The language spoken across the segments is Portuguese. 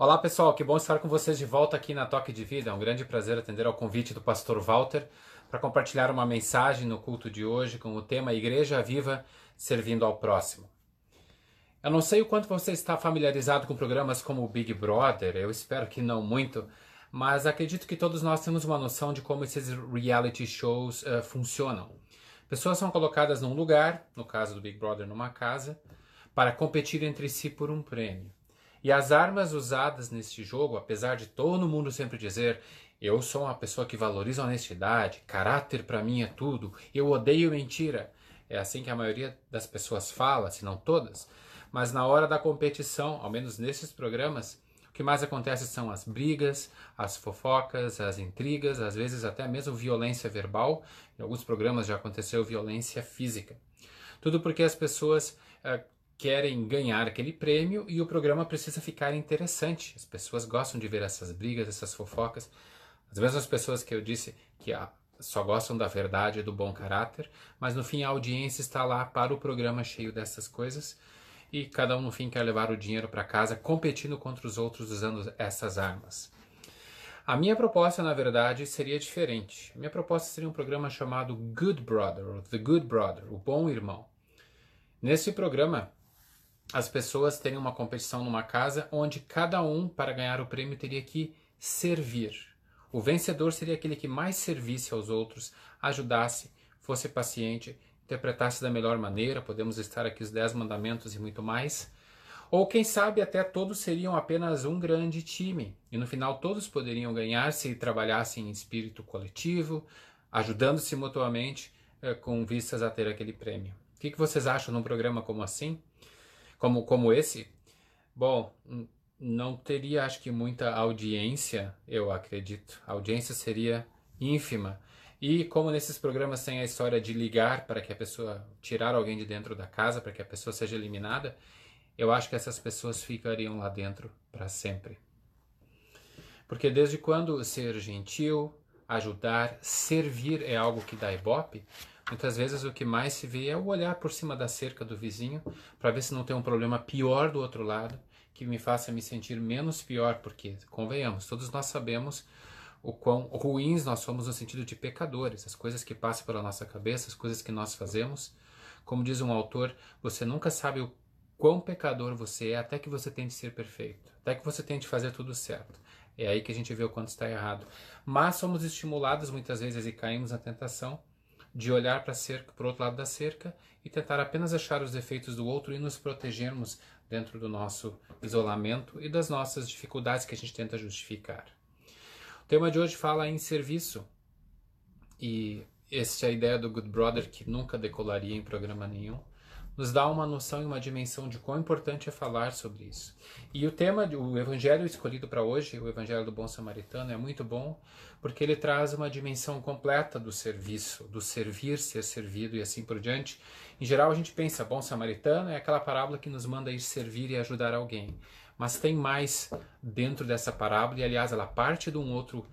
Olá pessoal, que bom estar com vocês de volta aqui na Toque de Vida. É um grande prazer atender ao convite do pastor Walter para compartilhar uma mensagem no culto de hoje com o tema Igreja Viva servindo ao próximo. Eu não sei o quanto você está familiarizado com programas como o Big Brother, eu espero que não muito, mas acredito que todos nós temos uma noção de como esses reality shows uh, funcionam. Pessoas são colocadas num lugar, no caso do Big Brother, numa casa, para competir entre si por um prêmio. E as armas usadas neste jogo, apesar de todo mundo sempre dizer eu sou uma pessoa que valoriza honestidade, caráter para mim é tudo, eu odeio mentira. É assim que a maioria das pessoas fala, se não todas. Mas na hora da competição, ao menos nesses programas, o que mais acontece são as brigas, as fofocas, as intrigas, às vezes até mesmo violência verbal. Em alguns programas já aconteceu violência física. Tudo porque as pessoas uh, querem ganhar aquele prêmio e o programa precisa ficar interessante. As pessoas gostam de ver essas brigas, essas fofocas. As mesmas pessoas que eu disse que só gostam da verdade e do bom caráter, mas no fim a audiência está lá para o programa cheio dessas coisas e cada um no fim quer levar o dinheiro para casa competindo contra os outros usando essas armas. A minha proposta, na verdade, seria diferente. A minha proposta seria um programa chamado Good Brother, The Good Brother, o Bom Irmão. Nesse programa, as pessoas teriam uma competição numa casa onde cada um, para ganhar o prêmio, teria que servir. O vencedor seria aquele que mais servisse aos outros, ajudasse, fosse paciente, interpretasse da melhor maneira. Podemos estar aqui os Dez Mandamentos e muito mais. Ou quem sabe até todos seriam apenas um grande time e no final todos poderiam ganhar se trabalhassem em espírito coletivo, ajudando-se mutuamente eh, com vistas a ter aquele prêmio. O que, que vocês acham num programa como assim? Como, como esse, bom, não teria, acho que, muita audiência, eu acredito. A audiência seria ínfima. E como nesses programas tem a história de ligar para que a pessoa, tirar alguém de dentro da casa, para que a pessoa seja eliminada, eu acho que essas pessoas ficariam lá dentro para sempre. Porque desde quando ser gentil, ajudar, servir é algo que dá ibope, Muitas vezes o que mais se vê é o olhar por cima da cerca do vizinho para ver se não tem um problema pior do outro lado que me faça me sentir menos pior, porque, convenhamos, todos nós sabemos o quão ruins nós somos no sentido de pecadores, as coisas que passam pela nossa cabeça, as coisas que nós fazemos. Como diz um autor, você nunca sabe o quão pecador você é até que você tente ser perfeito, até que você tente fazer tudo certo. É aí que a gente vê o quanto está errado. Mas somos estimulados muitas vezes e caímos na tentação de olhar para cerca, para o outro lado da cerca e tentar apenas achar os defeitos do outro e nos protegermos dentro do nosso isolamento e das nossas dificuldades que a gente tenta justificar. O tema de hoje fala em serviço e essa é a ideia do Good Brother que nunca decolaria em programa nenhum nos dá uma noção e uma dimensão de quão importante é falar sobre isso. E o tema, o evangelho escolhido para hoje, o evangelho do bom samaritano, é muito bom porque ele traz uma dimensão completa do serviço, do servir, ser servido e assim por diante. Em geral, a gente pensa, bom samaritano é aquela parábola que nos manda ir servir e ajudar alguém. Mas tem mais dentro dessa parábola e, aliás, ela parte de um outro,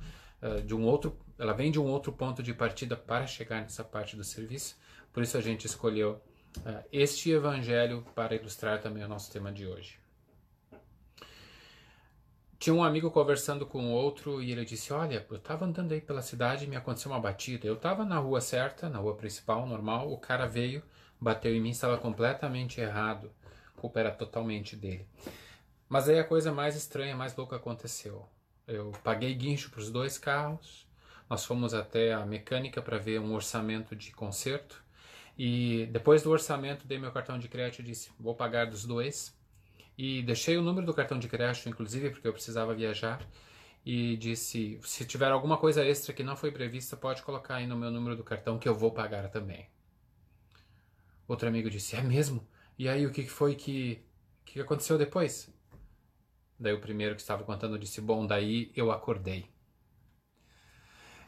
uh, de um outro, ela vem de um outro ponto de partida para chegar nessa parte do serviço. Por isso a gente escolheu este evangelho para ilustrar também o nosso tema de hoje. Tinha um amigo conversando com outro e ele disse: Olha, eu estava andando aí pela cidade e me aconteceu uma batida. Eu estava na rua certa, na rua principal, normal. O cara veio, bateu em mim, estava completamente errado. A culpa era totalmente dele. Mas aí a coisa mais estranha, mais louca aconteceu. Eu paguei guincho para os dois carros. Nós fomos até a mecânica para ver um orçamento de conserto. E depois do orçamento, dei meu cartão de crédito e disse: Vou pagar dos dois e deixei o número do cartão de crédito, inclusive, porque eu precisava viajar. E disse: se tiver alguma coisa extra que não foi prevista, pode colocar aí no meu número do cartão que eu vou pagar também. Outro amigo disse: é mesmo? E aí o que foi que, que aconteceu depois? Daí o primeiro que estava contando disse: bom, daí eu acordei.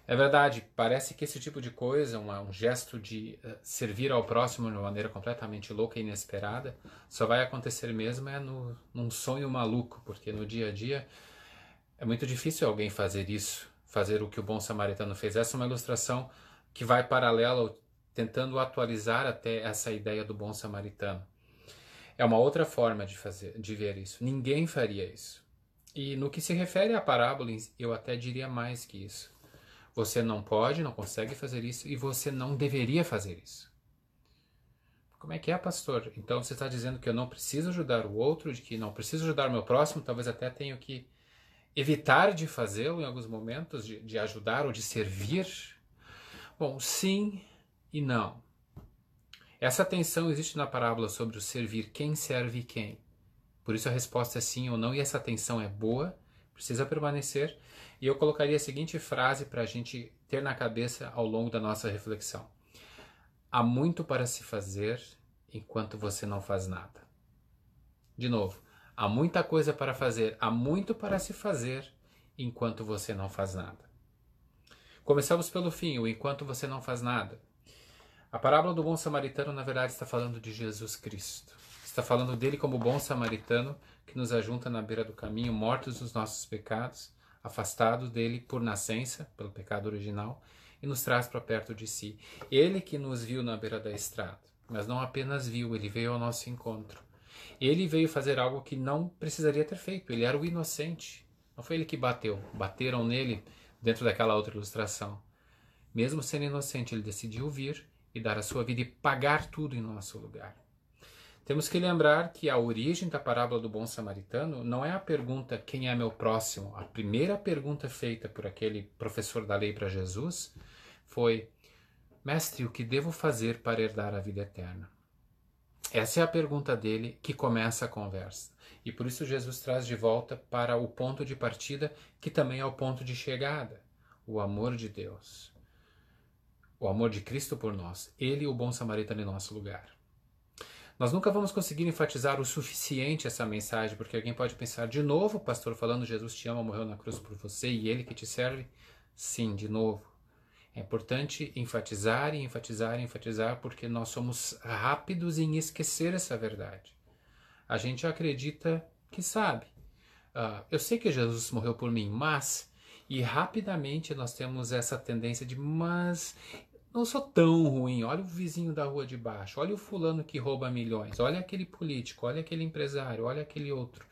É verdade, parece que esse tipo de coisa, uma, um gesto de uh, servir ao próximo de uma maneira completamente louca e inesperada, só vai acontecer mesmo é no, num sonho maluco, porque no dia a dia é muito difícil alguém fazer isso, fazer o que o bom samaritano fez. Essa é uma ilustração que vai paralela, tentando atualizar até essa ideia do bom samaritano. É uma outra forma de fazer, de ver isso. Ninguém faria isso. E no que se refere à parábola, eu até diria mais que isso. Você não pode, não consegue fazer isso e você não deveria fazer isso. Como é que é, pastor? Então você está dizendo que eu não preciso ajudar o outro, de que não preciso ajudar o meu próximo, talvez até tenho que evitar de fazê-lo em alguns momentos, de, de ajudar ou de servir? Bom, sim e não. Essa tensão existe na parábola sobre o servir, quem serve quem. Por isso a resposta é sim ou não, e essa tensão é boa, precisa permanecer. E eu colocaria a seguinte frase para a gente ter na cabeça ao longo da nossa reflexão: Há muito para se fazer enquanto você não faz nada. De novo, há muita coisa para fazer, há muito para se fazer enquanto você não faz nada. Começamos pelo fim, o enquanto você não faz nada. A parábola do bom samaritano, na verdade, está falando de Jesus Cristo. Está falando dele como bom samaritano que nos ajunta na beira do caminho, mortos nos nossos pecados, afastados dele por nascença, pelo pecado original, e nos traz para perto de si. Ele que nos viu na beira da estrada, mas não apenas viu, ele veio ao nosso encontro. Ele veio fazer algo que não precisaria ter feito, ele era o inocente. Não foi ele que bateu, bateram nele dentro daquela outra ilustração. Mesmo sendo inocente, ele decidiu vir e dar a sua vida e pagar tudo em nosso lugar. Temos que lembrar que a origem da parábola do bom samaritano não é a pergunta quem é meu próximo. A primeira pergunta feita por aquele professor da lei para Jesus foi: Mestre, o que devo fazer para herdar a vida eterna? Essa é a pergunta dele que começa a conversa. E por isso Jesus traz de volta para o ponto de partida, que também é o ponto de chegada: o amor de Deus o amor de Cristo por nós, Ele, o bom samaritano, em nosso lugar. Nós nunca vamos conseguir enfatizar o suficiente essa mensagem, porque alguém pode pensar, de novo, pastor falando, Jesus te ama, morreu na cruz por você e Ele que te serve? Sim, de novo. É importante enfatizar e enfatizar e enfatizar, porque nós somos rápidos em esquecer essa verdade. A gente acredita que sabe. Uh, eu sei que Jesus morreu por mim, mas. E rapidamente nós temos essa tendência de, mas não sou tão ruim. Olha o vizinho da rua de baixo, olha o fulano que rouba milhões, olha aquele político, olha aquele empresário, olha aquele outro.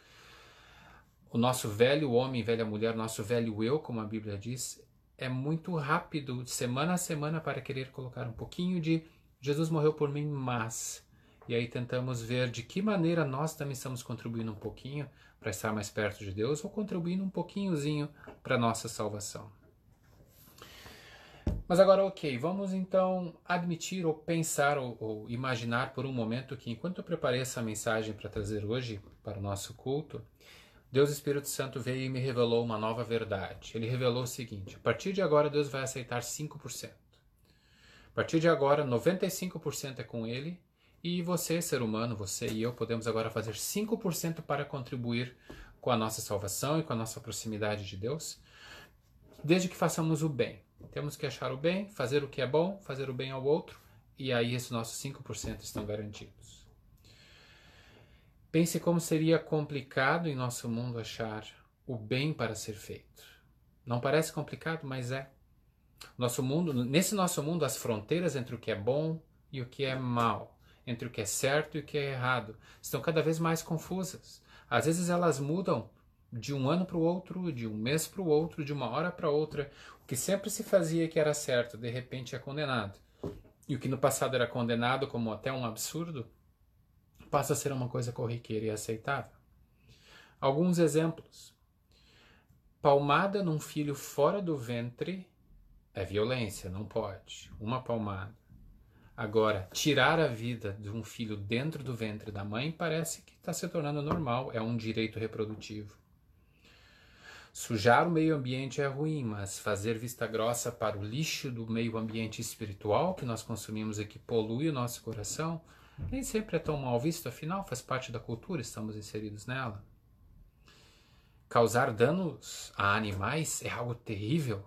O nosso velho homem, velha mulher, nosso velho eu, como a Bíblia diz, é muito rápido, semana a semana, para querer colocar um pouquinho de Jesus morreu por mim, mas. E aí tentamos ver de que maneira nós também estamos contribuindo um pouquinho para estar mais perto de Deus ou contribuindo um pouquinhozinho para a nossa salvação. Mas agora, ok, vamos então admitir ou pensar ou, ou, imaginar por um momento que enquanto eu preparei essa mensagem para trazer hoje para o nosso culto, Deus Espírito Santo veio e me revelou uma nova verdade. Ele revelou o seguinte: a partir de agora Deus vai aceitar 5%. A partir de agora, 95% é com Ele e você, ser humano, você e eu, podemos agora fazer 5% para contribuir com a nossa salvação e com a nossa proximidade de Deus, desde que façamos o bem. Temos que achar o bem, fazer o que é bom, fazer o bem ao outro, e aí esses nossos 5% estão garantidos. Pense como seria complicado em nosso mundo achar o bem para ser feito. Não parece complicado, mas é. Nosso mundo, nesse nosso mundo, as fronteiras entre o que é bom e o que é mal, entre o que é certo e o que é errado, estão cada vez mais confusas. Às vezes elas mudam de um ano para o outro, de um mês para o outro, de uma hora para outra. Que sempre se fazia que era certo, de repente é condenado. E o que no passado era condenado como até um absurdo, passa a ser uma coisa corriqueira e aceitável. Alguns exemplos. Palmada num filho fora do ventre é violência, não pode. Uma palmada. Agora, tirar a vida de um filho dentro do ventre da mãe parece que está se tornando normal, é um direito reprodutivo. Sujar o meio ambiente é ruim, mas fazer vista grossa para o lixo do meio ambiente espiritual que nós consumimos e que polui o nosso coração, nem sempre é tão mal visto, afinal faz parte da cultura, estamos inseridos nela. Causar danos a animais é algo terrível,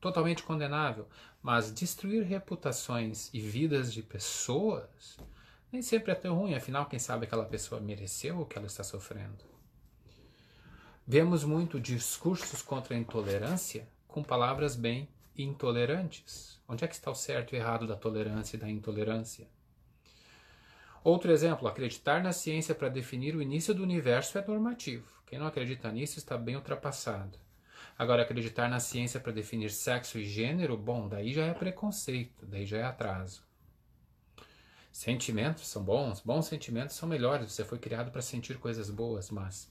totalmente condenável, mas destruir reputações e vidas de pessoas nem sempre é tão ruim, afinal, quem sabe aquela pessoa mereceu o que ela está sofrendo. Vemos muito discursos contra a intolerância com palavras bem intolerantes. Onde é que está o certo e errado da tolerância e da intolerância? Outro exemplo, acreditar na ciência para definir o início do universo é normativo. Quem não acredita nisso está bem ultrapassado. Agora, acreditar na ciência para definir sexo e gênero, bom, daí já é preconceito, daí já é atraso. Sentimentos são bons, bons sentimentos são melhores. Você foi criado para sentir coisas boas, mas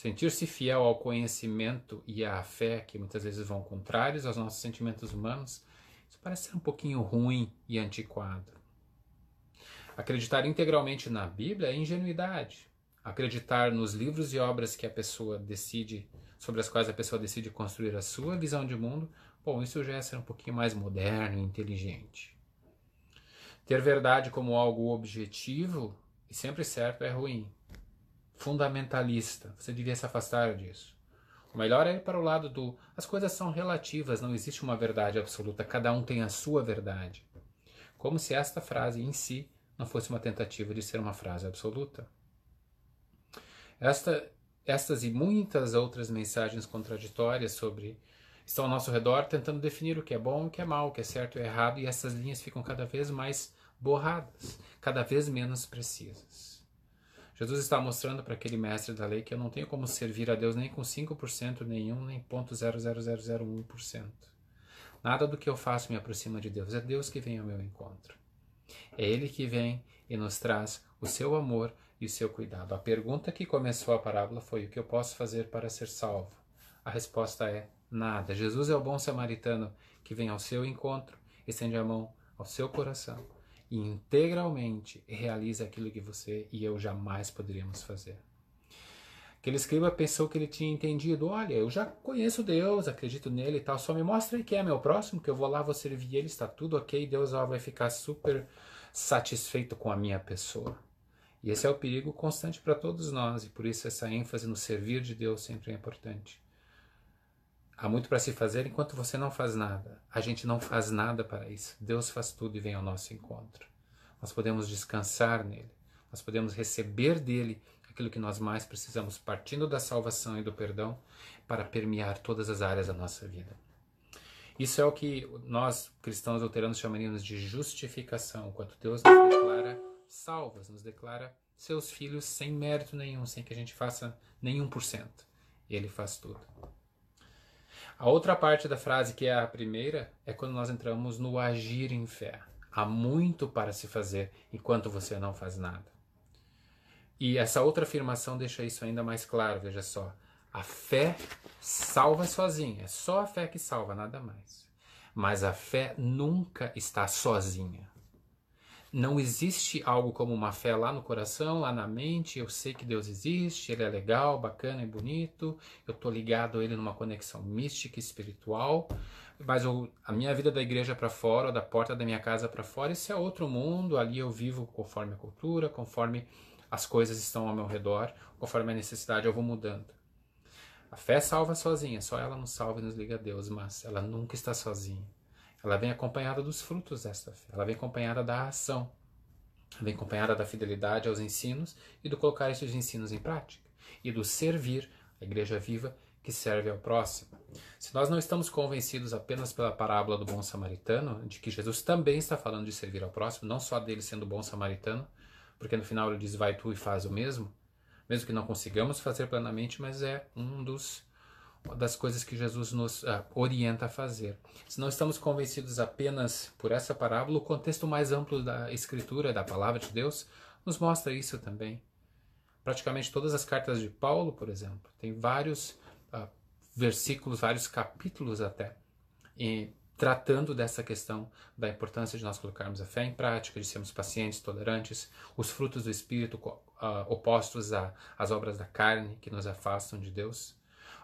sentir-se fiel ao conhecimento e à fé, que muitas vezes vão contrários aos nossos sentimentos humanos, isso parece ser um pouquinho ruim e antiquado. Acreditar integralmente na Bíblia é ingenuidade. Acreditar nos livros e obras que a pessoa decide, sobre as quais a pessoa decide construir a sua visão de mundo, bom, isso já é ser um pouquinho mais moderno e inteligente. Ter verdade como algo objetivo e sempre certo é ruim. Fundamentalista, você devia se afastar disso. O melhor é ir para o lado do as coisas são relativas, não existe uma verdade absoluta, cada um tem a sua verdade. Como se esta frase em si não fosse uma tentativa de ser uma frase absoluta. Esta, estas e muitas outras mensagens contraditórias sobre estão ao nosso redor tentando definir o que é bom o que é mal, o que é certo e errado, e essas linhas ficam cada vez mais borradas, cada vez menos precisas. Jesus está mostrando para aquele mestre da lei que eu não tenho como servir a Deus nem com 5% nenhum, nem 0.00001%. Nada do que eu faço me aproxima de Deus, é Deus que vem ao meu encontro. É Ele que vem e nos traz o seu amor e o seu cuidado. A pergunta que começou a parábola foi: o que eu posso fazer para ser salvo? A resposta é: nada. Jesus é o bom samaritano que vem ao seu encontro, estende a mão ao seu coração e integralmente realiza aquilo que você e eu jamais poderíamos fazer. Aquele escriba pensou que ele tinha entendido: olha, eu já conheço Deus, acredito nele e tal, só me mostra que é meu próximo, que eu vou lá, vou servir ele, está tudo ok, Deus vai ficar super satisfeito com a minha pessoa. E esse é o perigo constante para todos nós, e por isso essa ênfase no servir de Deus sempre é importante. Há muito para se fazer enquanto você não faz nada. A gente não faz nada para isso. Deus faz tudo e vem ao nosso encontro. Nós podemos descansar nele. Nós podemos receber dele aquilo que nós mais precisamos, partindo da salvação e do perdão, para permear todas as áreas da nossa vida. Isso é o que nós, cristãos luteranos, chamaríamos de justificação, quando Deus nos declara salvos, nos declara seus filhos sem mérito nenhum, sem que a gente faça nenhum por cento. Ele faz tudo. A outra parte da frase, que é a primeira, é quando nós entramos no agir em fé. Há muito para se fazer enquanto você não faz nada. E essa outra afirmação deixa isso ainda mais claro, veja só. A fé salva sozinha, é só a fé que salva, nada mais. Mas a fé nunca está sozinha. Não existe algo como uma fé lá no coração, lá na mente. Eu sei que Deus existe, Ele é legal, bacana e bonito. Eu estou ligado a Ele numa conexão mística e espiritual. Mas eu, a minha vida da igreja para fora, da porta da minha casa para fora, isso é outro mundo. Ali eu vivo conforme a cultura, conforme as coisas estão ao meu redor, conforme a necessidade eu vou mudando. A fé salva sozinha, só ela nos salva e nos liga a Deus, mas ela nunca está sozinha. Ela vem acompanhada dos frutos desta fé, ela vem acompanhada da ação, ela vem acompanhada da fidelidade aos ensinos e do colocar esses ensinos em prática, e do servir a igreja viva que serve ao próximo. Se nós não estamos convencidos apenas pela parábola do bom samaritano, de que Jesus também está falando de servir ao próximo, não só dele sendo bom samaritano, porque no final ele diz vai tu e faz o mesmo, mesmo que não consigamos fazer plenamente, mas é um dos das coisas que Jesus nos uh, orienta a fazer. Se não estamos convencidos apenas por essa parábola, o contexto mais amplo da Escritura, da Palavra de Deus, nos mostra isso também. Praticamente todas as cartas de Paulo, por exemplo, tem vários uh, versículos, vários capítulos até, e tratando dessa questão da importância de nós colocarmos a fé em prática, de sermos pacientes, tolerantes, os frutos do Espírito uh, opostos às obras da carne que nos afastam de Deus.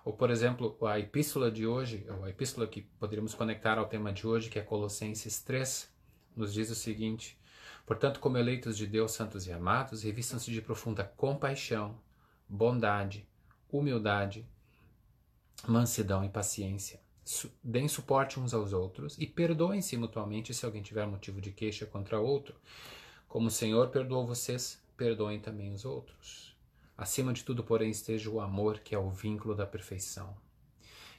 Ou, por exemplo, a epístola de hoje, ou a epístola que poderíamos conectar ao tema de hoje, que é Colossenses 3, nos diz o seguinte: Portanto, como eleitos de Deus, santos e amados, revistam-se de profunda compaixão, bondade, humildade, mansidão e paciência deem suporte uns aos outros e perdoem-se mutuamente se alguém tiver motivo de queixa contra outro. Como o Senhor perdoou vocês, perdoem também os outros. Acima de tudo, porém, esteja o amor, que é o vínculo da perfeição.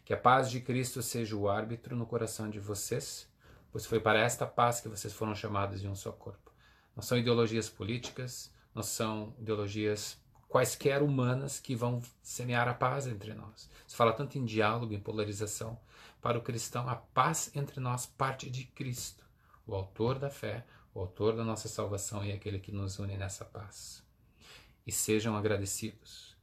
Que a paz de Cristo seja o árbitro no coração de vocês, pois foi para esta paz que vocês foram chamados de um só corpo. Não são ideologias políticas, não são ideologias quaisquer humanas que vão semear a paz entre nós. Se fala tanto em diálogo, em polarização. Para o cristão, a paz entre nós parte de Cristo, o autor da fé, o autor da nossa salvação e aquele que nos une nessa paz. E sejam agradecidos.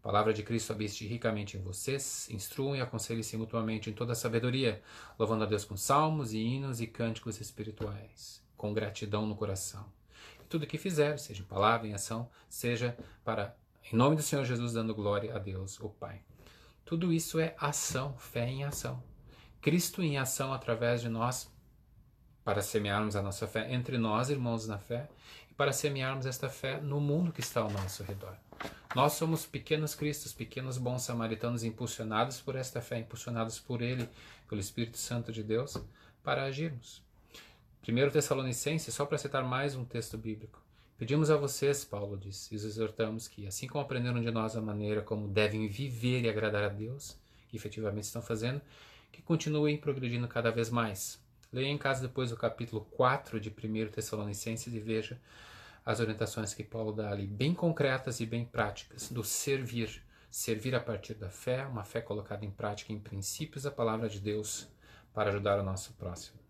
A palavra de Cristo habite ricamente em vocês, instruam e aconselhem-se mutuamente em toda a sabedoria, louvando a Deus com salmos e hinos e cânticos espirituais, com gratidão no coração tudo que fizer, seja em palavra, em ação, seja para, em nome do Senhor Jesus, dando glória a Deus, o Pai. Tudo isso é ação, fé em ação. Cristo em ação através de nós, para semearmos a nossa fé entre nós, irmãos na fé, e para semearmos esta fé no mundo que está ao nosso redor. Nós somos pequenos cristos, pequenos bons samaritanos impulsionados por esta fé, impulsionados por Ele, pelo Espírito Santo de Deus, para agirmos. 1 Tessalonicenses, só para citar mais um texto bíblico. Pedimos a vocês, Paulo diz, e os exortamos que, assim como aprenderam de nós a maneira como devem viver e agradar a Deus, que efetivamente estão fazendo, que continuem progredindo cada vez mais. Leia em casa depois o capítulo 4 de 1 Tessalonicenses e veja as orientações que Paulo dá ali, bem concretas e bem práticas, do servir. Servir a partir da fé, uma fé colocada em prática em princípios da palavra de Deus para ajudar o nosso próximo.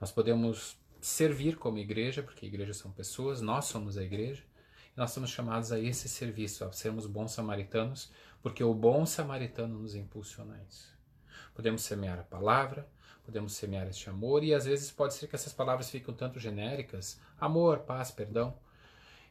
Nós podemos servir como igreja, porque igrejas são pessoas, nós somos a igreja, e nós somos chamados a esse serviço, a sermos bons samaritanos, porque o bom samaritano nos impulsiona a isso. Podemos semear a palavra, podemos semear este amor, e às vezes pode ser que essas palavras fiquem tanto genéricas amor, paz, perdão.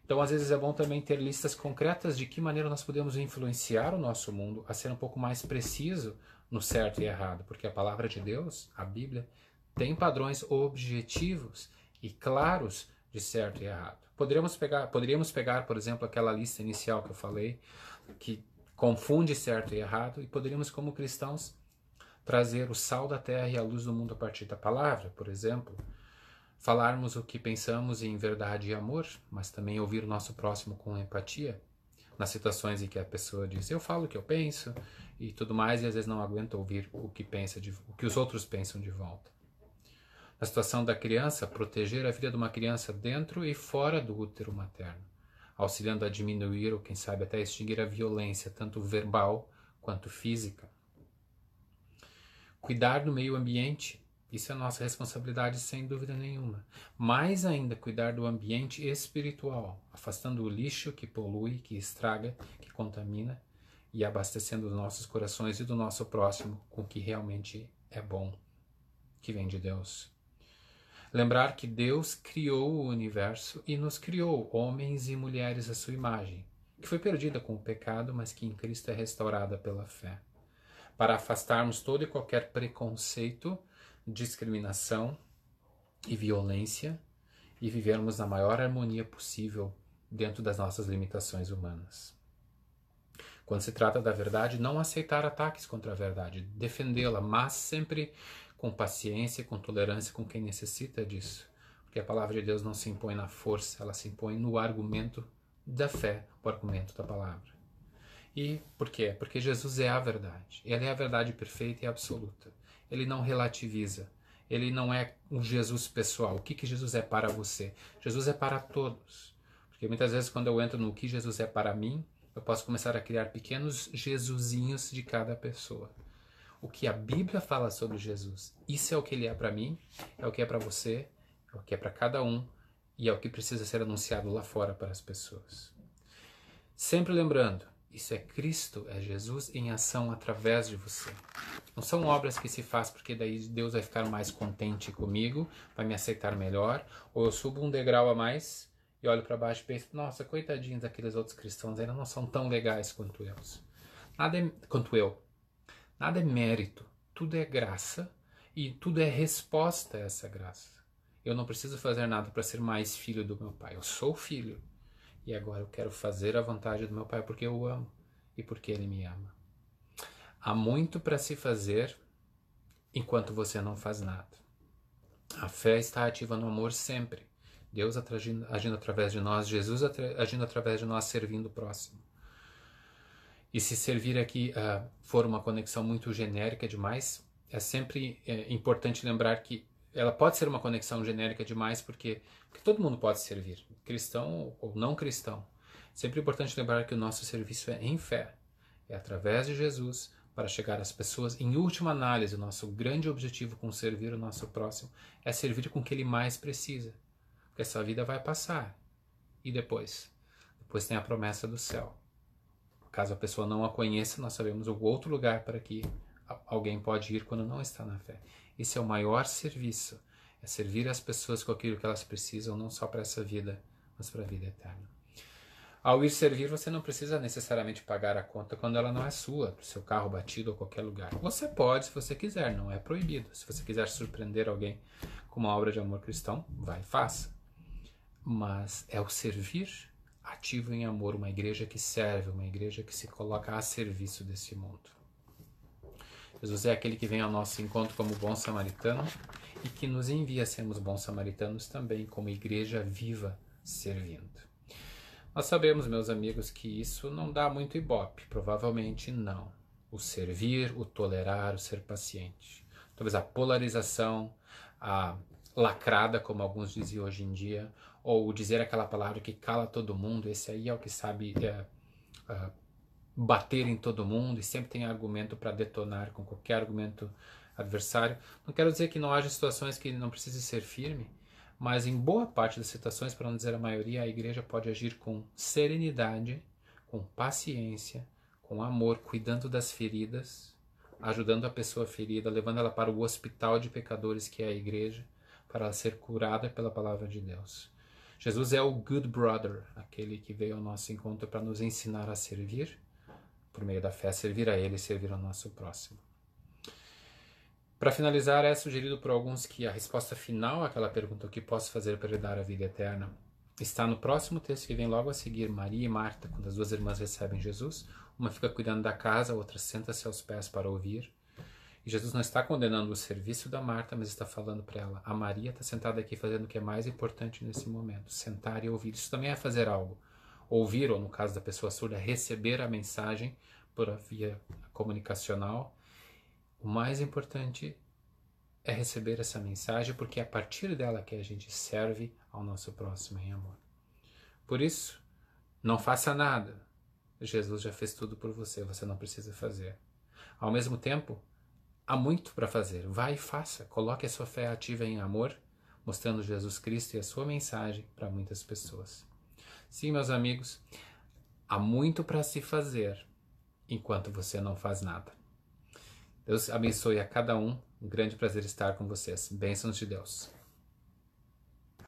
Então, às vezes é bom também ter listas concretas de que maneira nós podemos influenciar o nosso mundo a ser um pouco mais preciso no certo e errado, porque a palavra de Deus, a Bíblia, tem padrões objetivos e claros de certo e errado. Poderíamos pegar, poderíamos pegar, por exemplo, aquela lista inicial que eu falei, que confunde certo e errado, e poderíamos, como cristãos, trazer o sal da terra e a luz do mundo a partir da palavra, por exemplo. Falarmos o que pensamos em verdade e amor, mas também ouvir o nosso próximo com empatia. Nas situações em que a pessoa diz, eu falo o que eu penso e tudo mais, e às vezes não aguenta ouvir o que pensa de, o que os outros pensam de volta. Na situação da criança, proteger a vida de uma criança dentro e fora do útero materno, auxiliando a diminuir ou, quem sabe, até extinguir a violência, tanto verbal quanto física. Cuidar do meio ambiente, isso é nossa responsabilidade sem dúvida nenhuma. Mais ainda, cuidar do ambiente espiritual, afastando o lixo que polui, que estraga, que contamina e abastecendo os nossos corações e do nosso próximo com o que realmente é bom, que vem de Deus. Lembrar que Deus criou o universo e nos criou, homens e mulheres, à sua imagem, que foi perdida com o pecado, mas que em Cristo é restaurada pela fé. Para afastarmos todo e qualquer preconceito, discriminação e violência e vivermos na maior harmonia possível dentro das nossas limitações humanas. Quando se trata da verdade, não aceitar ataques contra a verdade, defendê-la, mas sempre com paciência, com tolerância com quem necessita disso. Porque a palavra de Deus não se impõe na força, ela se impõe no argumento da fé, o argumento da palavra. E por quê? Porque Jesus é a verdade. Ele é a verdade perfeita e absoluta. Ele não relativiza. Ele não é um Jesus pessoal. O que, que Jesus é para você? Jesus é para todos. Porque muitas vezes, quando eu entro no que Jesus é para mim, eu posso começar a criar pequenos Jesusinhos de cada pessoa o que a Bíblia fala sobre Jesus. Isso é o que ele é para mim, é o que é para você, é o que é para cada um e é o que precisa ser anunciado lá fora para as pessoas. Sempre lembrando, isso é Cristo, é Jesus em ação através de você. Não são obras que se faz porque daí Deus vai ficar mais contente comigo, vai me aceitar melhor, ou eu subo um degrau a mais e olho para baixo e penso, nossa, coitadinhos daqueles outros cristãos, ainda não são tão legais quanto eu. Nada é, quanto eu. Nada é mérito, tudo é graça e tudo é resposta a essa graça. Eu não preciso fazer nada para ser mais filho do meu pai. Eu sou filho e agora eu quero fazer a vontade do meu pai porque eu o amo e porque ele me ama. Há muito para se fazer enquanto você não faz nada. A fé está ativa no amor sempre. Deus agindo, agindo através de nós, Jesus agindo através de nós, servindo o próximo. E se servir aqui uh, for uma conexão muito genérica demais, é sempre é, importante lembrar que ela pode ser uma conexão genérica demais porque, porque todo mundo pode servir, cristão ou não cristão. Sempre é importante lembrar que o nosso serviço é em fé, é através de Jesus para chegar às pessoas. Em última análise, o nosso grande objetivo com servir o nosso próximo é servir com o que ele mais precisa, porque essa vida vai passar. E depois? Depois tem a promessa do céu. Caso a pessoa não a conheça, nós sabemos o outro lugar para que alguém pode ir quando não está na fé. Esse é o maior serviço, é servir as pessoas com aquilo que elas precisam, não só para essa vida, mas para a vida eterna. Ao ir servir, você não precisa necessariamente pagar a conta quando ela não é sua, do seu carro batido ou qualquer lugar. Você pode, se você quiser, não é proibido. Se você quiser surpreender alguém com uma obra de amor cristão, vai e faça. Mas é o servir ativo em amor, uma igreja que serve, uma igreja que se coloca a serviço desse mundo. Jesus é aquele que vem ao nosso encontro como bom samaritano e que nos envia a sermos bons samaritanos também como igreja viva servindo. Nós sabemos, meus amigos, que isso não dá muito ibope, provavelmente não. O servir, o tolerar, o ser paciente. Talvez a polarização, a lacrada, como alguns diziam hoje em dia, ou dizer aquela palavra que cala todo mundo, esse aí é o que sabe é, é, bater em todo mundo e sempre tem argumento para detonar com qualquer argumento adversário. Não quero dizer que não haja situações que não precise ser firme, mas em boa parte das situações, para não dizer a maioria, a igreja pode agir com serenidade, com paciência, com amor, cuidando das feridas, ajudando a pessoa ferida, levando ela para o hospital de pecadores que é a igreja, para ela ser curada pela palavra de Deus. Jesus é o good brother, aquele que veio ao nosso encontro para nos ensinar a servir por meio da fé, servir a Ele e servir ao nosso próximo. Para finalizar, é sugerido por alguns que a resposta final àquela pergunta, o que posso fazer para dar a vida eterna, está no próximo texto que vem logo a seguir, Maria e Marta, quando as duas irmãs recebem Jesus. Uma fica cuidando da casa, a outra senta-se aos pés para ouvir. E Jesus não está condenando o serviço da Marta, mas está falando para ela: a Maria está sentada aqui fazendo o que é mais importante nesse momento, sentar e ouvir. Isso também é fazer algo ouvir, ou no caso da pessoa surda, receber a mensagem por via comunicacional. O mais importante é receber essa mensagem, porque é a partir dela que a gente serve ao nosso próximo em amor. Por isso, não faça nada. Jesus já fez tudo por você, você não precisa fazer. Ao mesmo tempo, há muito para fazer. Vai e faça. Coloque a sua fé ativa em amor, mostrando Jesus Cristo e a sua mensagem para muitas pessoas. Sim, meus amigos, há muito para se fazer enquanto você não faz nada. Deus abençoe a cada um. Um grande prazer estar com vocês. Bênçãos de Deus.